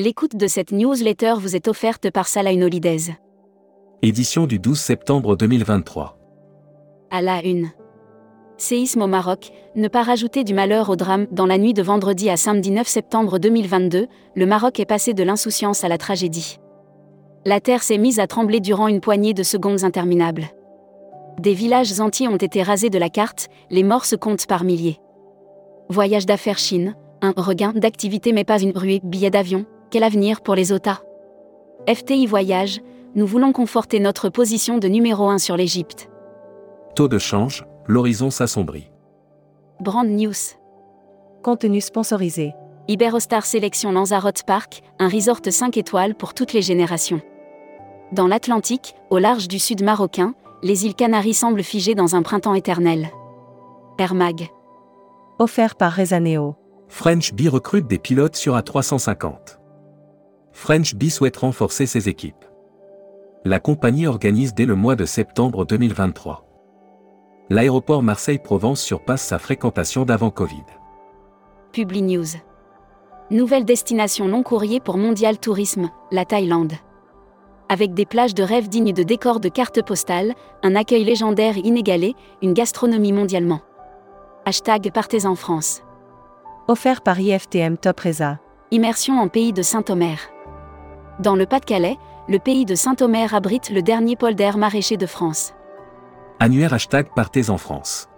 L'écoute de cette newsletter vous est offerte par Salah Holidays. Édition du 12 septembre 2023. À la une. Séisme au Maroc, ne pas rajouter du malheur au drame. Dans la nuit de vendredi à samedi 9 septembre 2022, le Maroc est passé de l'insouciance à la tragédie. La terre s'est mise à trembler durant une poignée de secondes interminables. Des villages entiers ont été rasés de la carte, les morts se comptent par milliers. Voyage d'affaires Chine, un regain d'activité mais pas une ruée, billets d'avion, quel avenir pour les OTA FTI Voyage, nous voulons conforter notre position de numéro 1 sur l'Égypte. Taux de change, l'horizon s'assombrit. Brand News. Contenu sponsorisé. Iberostar Sélection Lanzarote Park, un resort 5 étoiles pour toutes les générations. Dans l'Atlantique, au large du sud marocain, les îles Canaries semblent figées dans un printemps éternel. Air Mag. Offert par Rezaneo. French Bee recrute des pilotes sur A350. French Bee souhaite renforcer ses équipes. La compagnie organise dès le mois de septembre 2023. L'aéroport Marseille-Provence surpasse sa fréquentation d'avant Covid. Publi News. Nouvelle destination long courrier pour Mondial Tourisme, la Thaïlande. Avec des plages de rêve dignes de décors de cartes postales, un accueil légendaire inégalé, une gastronomie mondialement. Hashtag Partez en France. Offert par IFTM Top Reza. Immersion en pays de Saint-Omer. Dans le Pas-de-Calais, le pays de Saint-Omer abrite le dernier polder maraîcher de France. Annuaire hashtag Partez en France.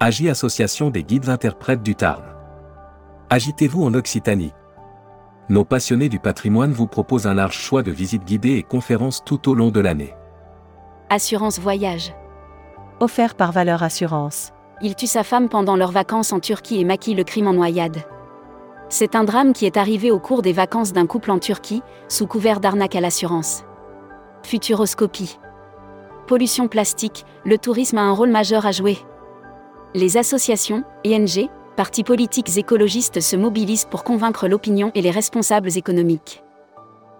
Agi Association des guides interprètes du Tarn. Agitez-vous en Occitanie. Nos passionnés du patrimoine vous proposent un large choix de visites guidées et conférences tout au long de l'année. Assurance voyage. Offert par Valeur Assurance. Il tue sa femme pendant leurs vacances en Turquie et maquille le crime en noyade. C'est un drame qui est arrivé au cours des vacances d'un couple en Turquie, sous couvert d'arnaque à l'assurance. Futuroscopie. Pollution plastique, le tourisme a un rôle majeur à jouer. Les associations, ING, partis politiques écologistes se mobilisent pour convaincre l'opinion et les responsables économiques.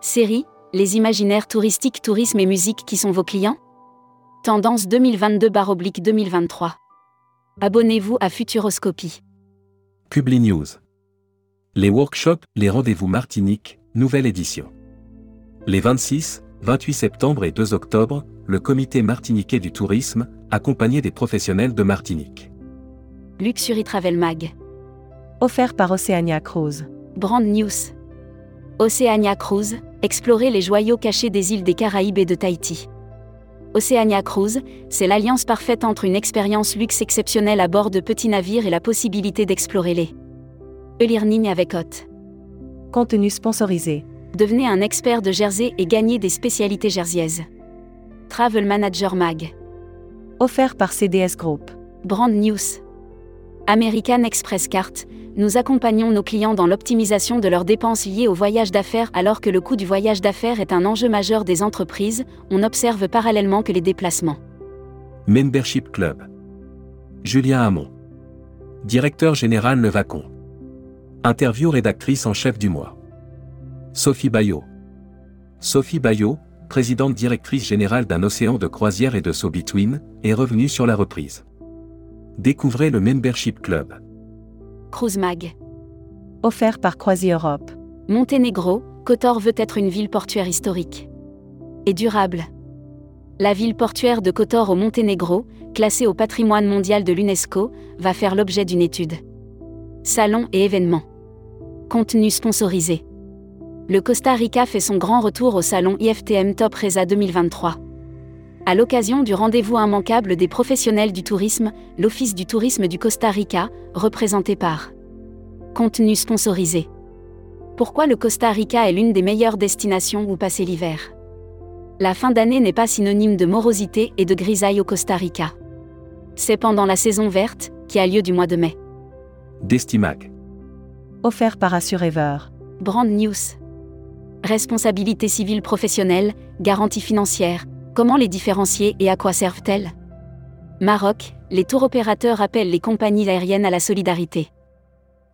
Série, les imaginaires touristiques, tourisme et musique qui sont vos clients? Tendance 2022-2023. Abonnez-vous à Futuroscopie. Publi News. Les workshops, les rendez-vous Martinique, nouvelle édition. Les 26, 28 septembre et 2 octobre, le comité martiniquais du tourisme, accompagné des professionnels de Martinique. Luxury Travel Mag. Offert par Oceania Cruise. Brand News. Oceania Cruise, explorer les joyaux cachés des îles des Caraïbes et de Tahiti. Oceania Cruise, c'est l'alliance parfaite entre une expérience luxe exceptionnelle à bord de petits navires et la possibilité d'explorer les Elirning avec hôte. Contenu sponsorisé. Devenez un expert de Jersey et gagnez des spécialités jerseyaises. Travel Manager Mag. Offert par CDS Group. Brand News. American Express Card, nous accompagnons nos clients dans l'optimisation de leurs dépenses liées au voyage d'affaires alors que le coût du voyage d'affaires est un enjeu majeur des entreprises, on observe parallèlement que les déplacements. Membership Club. Julien Hamon. Directeur général Le Vacon. Interview rédactrice en chef du mois. Sophie Bayot. Sophie Bayot, présidente directrice générale d'un océan de croisière et de saut between, est revenue sur la reprise. Découvrez le Membership Club. Cruise Mag. Offert par Croisi Europe. Monténégro, Kotor veut être une ville portuaire historique. Et durable. La ville portuaire de Kotor au Monténégro, classée au patrimoine mondial de l'UNESCO, va faire l'objet d'une étude. Salon et événements. Contenu sponsorisé. Le Costa Rica fait son grand retour au salon IFTM Top Reza 2023. À l'occasion du rendez-vous immanquable des professionnels du tourisme, l'Office du tourisme du Costa Rica, représenté par Contenu sponsorisé. Pourquoi le Costa Rica est l'une des meilleures destinations où passer l'hiver? La fin d'année n'est pas synonyme de morosité et de grisaille au Costa Rica. C'est pendant la saison verte, qui a lieu du mois de mai. Destimag. Offert par Assurever. Brand News. Responsabilité civile professionnelle, garantie financière, comment les différencier et à quoi servent-elles? Maroc, les tours opérateurs appellent les compagnies aériennes à la solidarité.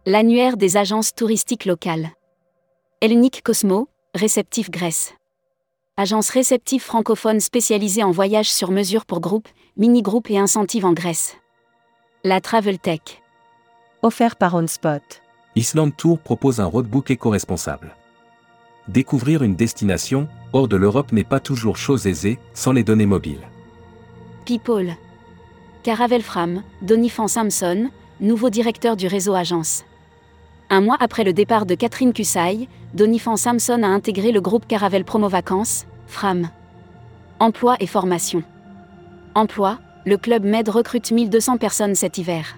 L'annuaire des agences touristiques locales. Hellenic Cosmo, réceptif Grèce. Agence réceptive francophone spécialisée en voyages sur mesure pour groupes, mini-groupes et incentives en Grèce. La Travel Tech. Offert par OnSpot. Island Tour propose un roadbook éco-responsable. Découvrir une destination, hors de l'Europe n'est pas toujours chose aisée, sans les données mobiles. People. Caravel Fram, Donifan Samson, nouveau directeur du réseau agence. Un mois après le départ de Catherine Cussay, Donifan Samson a intégré le groupe Caravel Promo Vacances, Fram. Emploi et formation. Emploi, le Club Med recrute 1200 personnes cet hiver.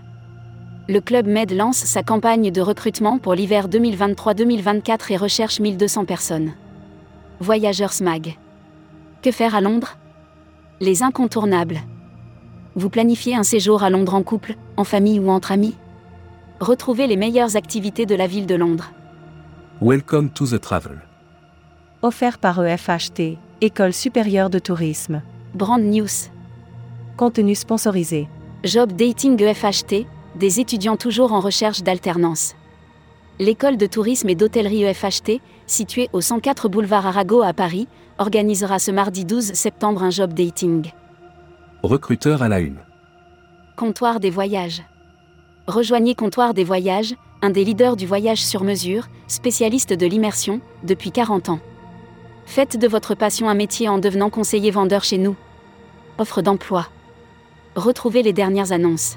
Le Club Med lance sa campagne de recrutement pour l'hiver 2023-2024 et recherche 1200 personnes. Voyageurs SMAG. Que faire à Londres? Les incontournables. Vous planifiez un séjour à Londres en couple, en famille ou entre amis? Retrouvez les meilleures activités de la ville de Londres. Welcome to the travel. Offert par EFHT, École supérieure de tourisme. Brand News. Contenu sponsorisé. Job Dating EFHT, des étudiants toujours en recherche d'alternance. L'école de tourisme et d'hôtellerie EFHT, située au 104 boulevard Arago à Paris, organisera ce mardi 12 septembre un job dating. Recruteur à la une. Comptoir des voyages. Rejoignez Comptoir des voyages, un des leaders du voyage sur mesure, spécialiste de l'immersion, depuis 40 ans. Faites de votre passion un métier en devenant conseiller vendeur chez nous. Offre d'emploi. Retrouvez les dernières annonces.